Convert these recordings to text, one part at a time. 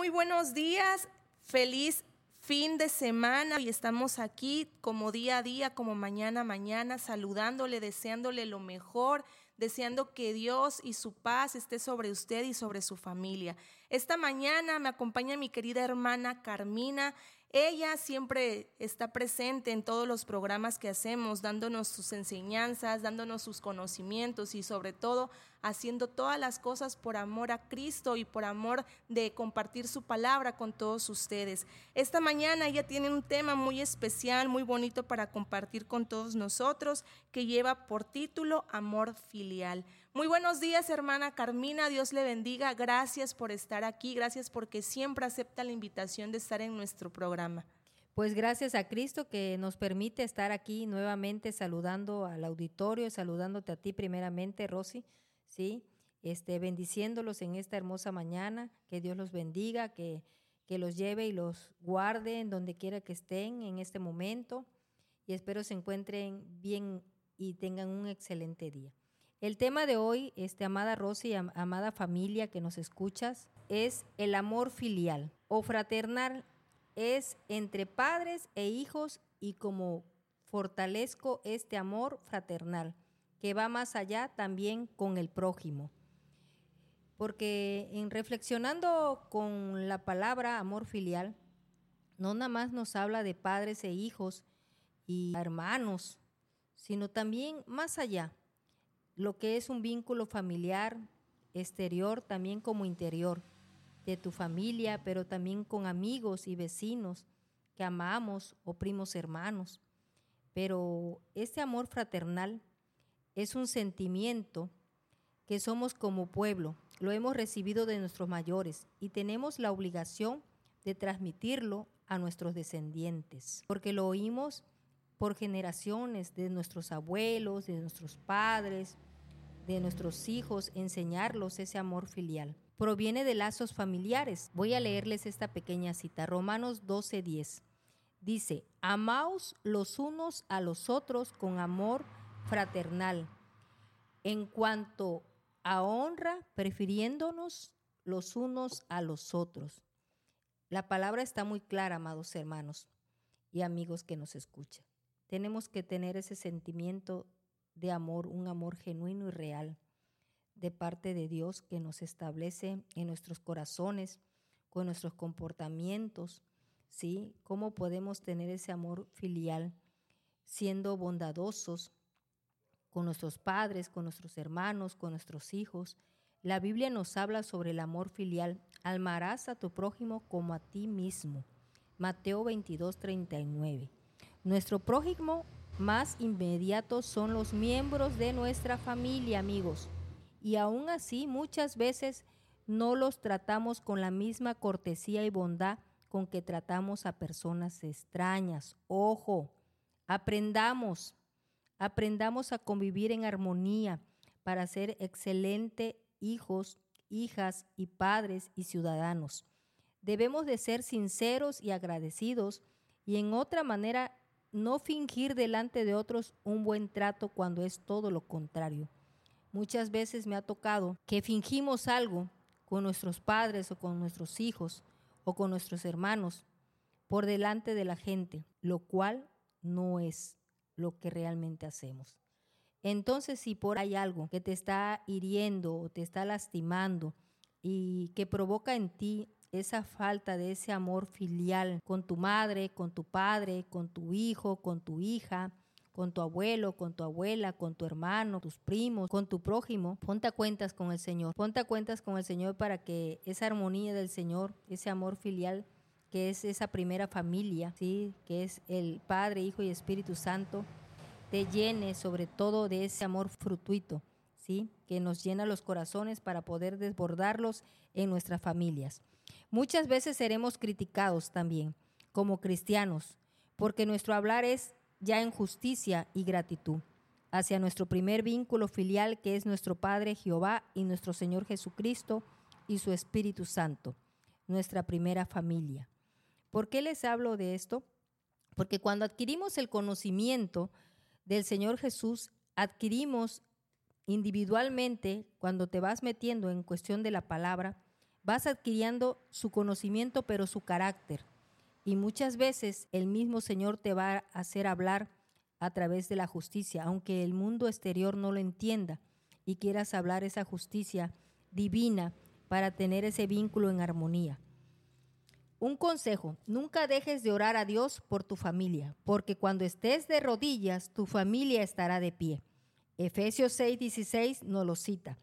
Muy buenos días. Feliz fin de semana y estamos aquí como día a día, como mañana a mañana, saludándole, deseándole lo mejor, deseando que Dios y su paz esté sobre usted y sobre su familia. Esta mañana me acompaña mi querida hermana Carmina. Ella siempre está presente en todos los programas que hacemos, dándonos sus enseñanzas, dándonos sus conocimientos y sobre todo haciendo todas las cosas por amor a Cristo y por amor de compartir su palabra con todos ustedes. Esta mañana ella tiene un tema muy especial, muy bonito para compartir con todos nosotros que lleva por título Amor filial. Muy buenos días, hermana Carmina, Dios le bendiga. Gracias por estar aquí, gracias porque siempre acepta la invitación de estar en nuestro programa. Pues gracias a Cristo que nos permite estar aquí nuevamente saludando al auditorio, saludándote a ti primeramente, Rosy, ¿sí? Este, bendiciéndolos en esta hermosa mañana, que Dios los bendiga, que, que los lleve y los guarde en donde quiera que estén en este momento y espero se encuentren bien y tengan un excelente día. El tema de hoy, este, amada Rosy, amada familia que nos escuchas, es el amor filial o fraternal es entre padres e hijos y como fortalezco este amor fraternal, que va más allá también con el prójimo. Porque en reflexionando con la palabra amor filial, no nada más nos habla de padres e hijos y hermanos, sino también más allá, lo que es un vínculo familiar exterior también como interior de tu familia, pero también con amigos y vecinos que amamos o primos hermanos. Pero este amor fraternal es un sentimiento que somos como pueblo, lo hemos recibido de nuestros mayores y tenemos la obligación de transmitirlo a nuestros descendientes, porque lo oímos por generaciones de nuestros abuelos, de nuestros padres, de nuestros hijos, enseñarlos ese amor filial proviene de lazos familiares. Voy a leerles esta pequeña cita, Romanos 12:10. Dice, amaos los unos a los otros con amor fraternal, en cuanto a honra, prefiriéndonos los unos a los otros. La palabra está muy clara, amados hermanos y amigos que nos escuchan. Tenemos que tener ese sentimiento de amor, un amor genuino y real de parte de Dios que nos establece en nuestros corazones, con nuestros comportamientos, ¿sí? ¿Cómo podemos tener ese amor filial siendo bondadosos con nuestros padres, con nuestros hermanos, con nuestros hijos? La Biblia nos habla sobre el amor filial. Almarás a tu prójimo como a ti mismo. Mateo 22, 39. Nuestro prójimo más inmediato son los miembros de nuestra familia, amigos y aún así muchas veces no los tratamos con la misma cortesía y bondad con que tratamos a personas extrañas. Ojo, aprendamos, aprendamos a convivir en armonía para ser excelentes hijos, hijas y padres y ciudadanos. Debemos de ser sinceros y agradecidos y en otra manera no fingir delante de otros un buen trato cuando es todo lo contrario. Muchas veces me ha tocado que fingimos algo con nuestros padres o con nuestros hijos o con nuestros hermanos por delante de la gente, lo cual no es lo que realmente hacemos. Entonces, si por ahí algo que te está hiriendo o te está lastimando y que provoca en ti esa falta de ese amor filial con tu madre, con tu padre, con tu hijo, con tu hija, con tu abuelo, con tu abuela, con tu hermano, tus primos, con tu prójimo, ponte a cuentas con el Señor. Ponte a cuentas con el Señor para que esa armonía del Señor, ese amor filial, que es esa primera familia, ¿sí? que es el Padre, Hijo y Espíritu Santo, te llene sobre todo de ese amor frutuito, ¿sí? que nos llena los corazones para poder desbordarlos en nuestras familias. Muchas veces seremos criticados también como cristianos, porque nuestro hablar es ya en justicia y gratitud hacia nuestro primer vínculo filial que es nuestro Padre Jehová y nuestro Señor Jesucristo y su Espíritu Santo, nuestra primera familia. ¿Por qué les hablo de esto? Porque cuando adquirimos el conocimiento del Señor Jesús, adquirimos individualmente, cuando te vas metiendo en cuestión de la palabra, vas adquiriendo su conocimiento, pero su carácter. Y muchas veces el mismo Señor te va a hacer hablar a través de la justicia, aunque el mundo exterior no lo entienda y quieras hablar esa justicia divina para tener ese vínculo en armonía. Un consejo, nunca dejes de orar a Dios por tu familia, porque cuando estés de rodillas, tu familia estará de pie. Efesios 6:16 nos lo cita.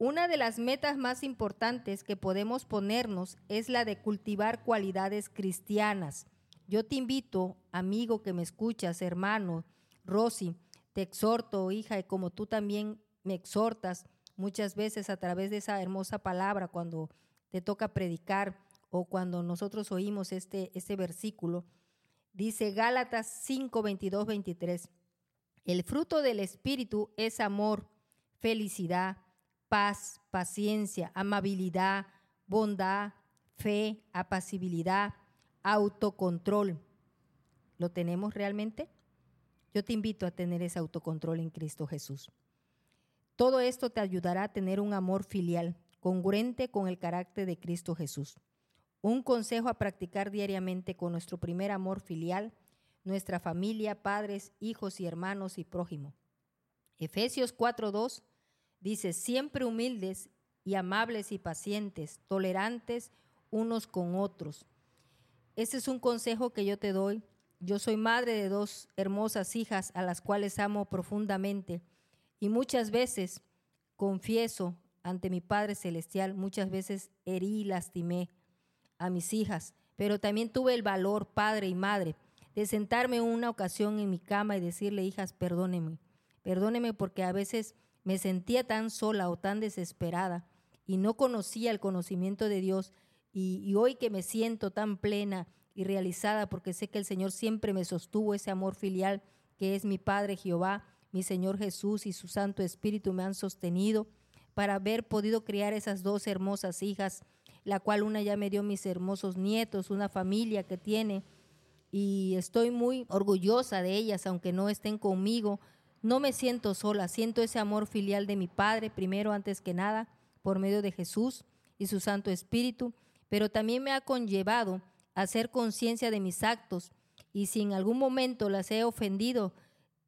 Una de las metas más importantes que podemos ponernos es la de cultivar cualidades cristianas. Yo te invito, amigo que me escuchas, hermano, Rosy, te exhorto, hija, y como tú también me exhortas muchas veces a través de esa hermosa palabra cuando te toca predicar o cuando nosotros oímos este, este versículo, dice Gálatas 5, 22, 23, el fruto del Espíritu es amor, felicidad, paz, paciencia, amabilidad, bondad, fe, apacibilidad, autocontrol. ¿Lo tenemos realmente? Yo te invito a tener ese autocontrol en Cristo Jesús. Todo esto te ayudará a tener un amor filial, congruente con el carácter de Cristo Jesús. Un consejo a practicar diariamente con nuestro primer amor filial, nuestra familia, padres, hijos y hermanos y prójimo. Efesios 4:2 dice, siempre humildes y amables y pacientes, tolerantes unos con otros. Ese es un consejo que yo te doy. Yo soy madre de dos hermosas hijas a las cuales amo profundamente y muchas veces confieso ante mi Padre Celestial, muchas veces herí y lastimé a mis hijas, pero también tuve el valor, padre y madre, de sentarme una ocasión en mi cama y decirle, hijas, perdóneme, perdóneme porque a veces me sentía tan sola o tan desesperada y no conocía el conocimiento de Dios y, hoy que me siento tan plena y realizada porque sé que el Señor siempre me sostuvo ese amor filial que es mi Padre Jehová, mi Señor Jesús y su Santo Espíritu me han sostenido para haber podido criar esas dos hermosas hijas la cual una ya me dio mis hermosos nietos, una familia que tiene y estoy muy orgullosa de ellas, aunque no estén conmigo. No me siento sola, siento ese amor filial de mi Padre, primero antes que nada, por medio de Jesús y su Santo Espíritu, pero también me ha conllevado a hacer conciencia de mis actos y si en algún momento las he ofendido,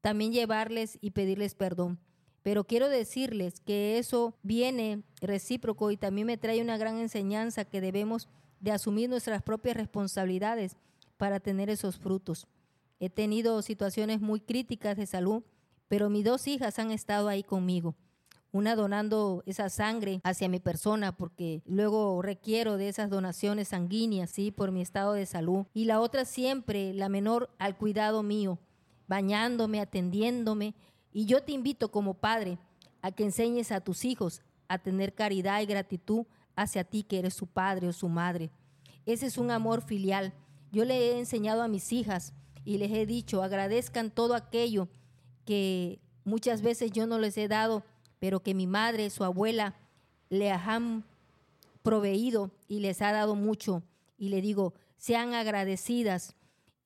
también llevarles y pedirles perdón. Pero quiero decirles que eso viene recíproco y también me trae una gran enseñanza que debemos de asumir nuestras propias responsabilidades para tener esos frutos. He tenido situaciones muy críticas de salud, pero mis dos hijas han estado ahí conmigo. Una donando esa sangre hacia mi persona porque luego requiero de esas donaciones sanguíneas, sí, por mi estado de salud. Y la otra siempre, la menor, al cuidado mío, bañándome, atendiéndome, y yo te invito como padre a que enseñes a tus hijos a tener caridad y gratitud hacia ti que eres su padre o su madre. Ese es un amor filial. Yo le he enseñado a mis hijas y les he dicho, agradezcan todo aquello que muchas veces yo no les he dado, pero que mi madre, su abuela, le han proveído y les ha dado mucho. Y le digo, sean agradecidas.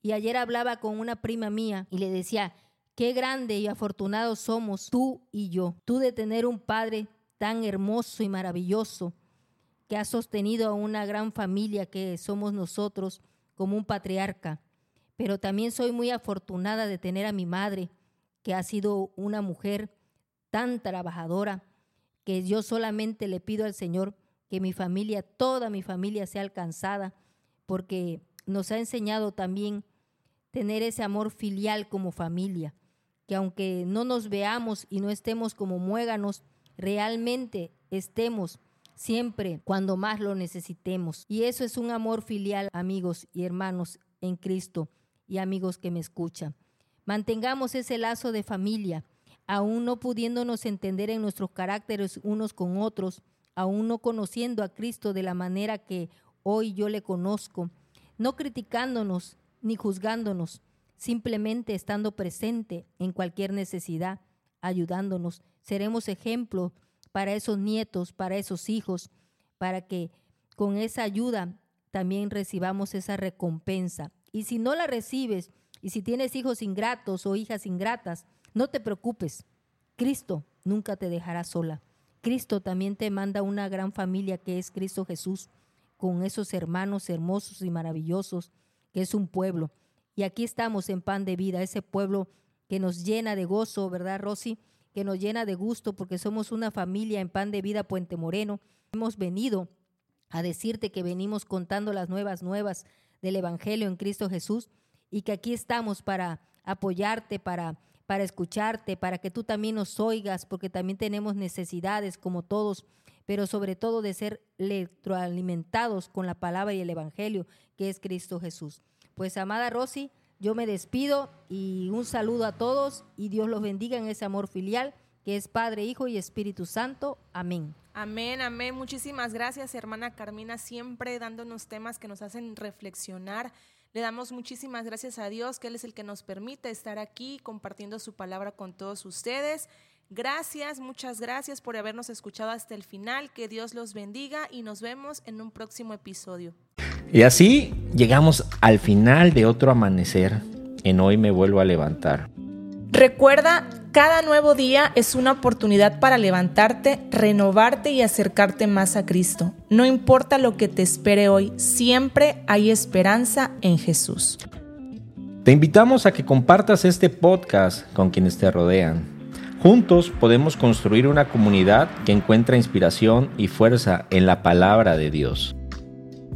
Y ayer hablaba con una prima mía y le decía, Qué grande y afortunado somos tú y yo, tú de tener un Padre tan hermoso y maravilloso que ha sostenido a una gran familia que somos nosotros como un patriarca. Pero también soy muy afortunada de tener a mi madre, que ha sido una mujer tan trabajadora, que yo solamente le pido al Señor que mi familia, toda mi familia sea alcanzada, porque nos ha enseñado también tener ese amor filial como familia que aunque no nos veamos y no estemos como muéganos, realmente estemos siempre cuando más lo necesitemos. Y eso es un amor filial, amigos y hermanos en Cristo y amigos que me escuchan. Mantengamos ese lazo de familia, aún no pudiéndonos entender en nuestros caracteres unos con otros, aún no conociendo a Cristo de la manera que hoy yo le conozco, no criticándonos ni juzgándonos, simplemente estando presente en cualquier necesidad, ayudándonos. Seremos ejemplo para esos nietos, para esos hijos, para que con esa ayuda también recibamos esa recompensa. Y si no la recibes, y si tienes hijos ingratos o hijas ingratas, no te preocupes. Cristo nunca te dejará sola. Cristo también te manda una gran familia que es Cristo Jesús, con esos hermanos hermosos y maravillosos, que es un pueblo. Y aquí estamos en pan de vida, ese pueblo que nos llena de gozo, ¿verdad, Rosy? Que nos llena de gusto porque somos una familia en pan de vida Puente Moreno. Hemos venido a decirte que venimos contando las nuevas nuevas del Evangelio en Cristo Jesús y que aquí estamos para apoyarte, para, para escucharte, para que tú también nos oigas, porque también tenemos necesidades como todos, pero sobre todo de ser electroalimentados con la palabra y el Evangelio que es Cristo Jesús. Pues amada Rosy, yo me despido y un saludo a todos y Dios los bendiga en ese amor filial que es Padre, Hijo y Espíritu Santo. Amén. Amén, amén. Muchísimas gracias, hermana Carmina, siempre dándonos temas que nos hacen reflexionar. Le damos muchísimas gracias a Dios, que Él es el que nos permite estar aquí compartiendo su palabra con todos ustedes. Gracias, muchas gracias por habernos escuchado hasta el final. Que Dios los bendiga y nos vemos en un próximo episodio. Y así llegamos al final de otro amanecer. En hoy me vuelvo a levantar. Recuerda, cada nuevo día es una oportunidad para levantarte, renovarte y acercarte más a Cristo. No importa lo que te espere hoy, siempre hay esperanza en Jesús. Te invitamos a que compartas este podcast con quienes te rodean. Juntos podemos construir una comunidad que encuentra inspiración y fuerza en la palabra de Dios.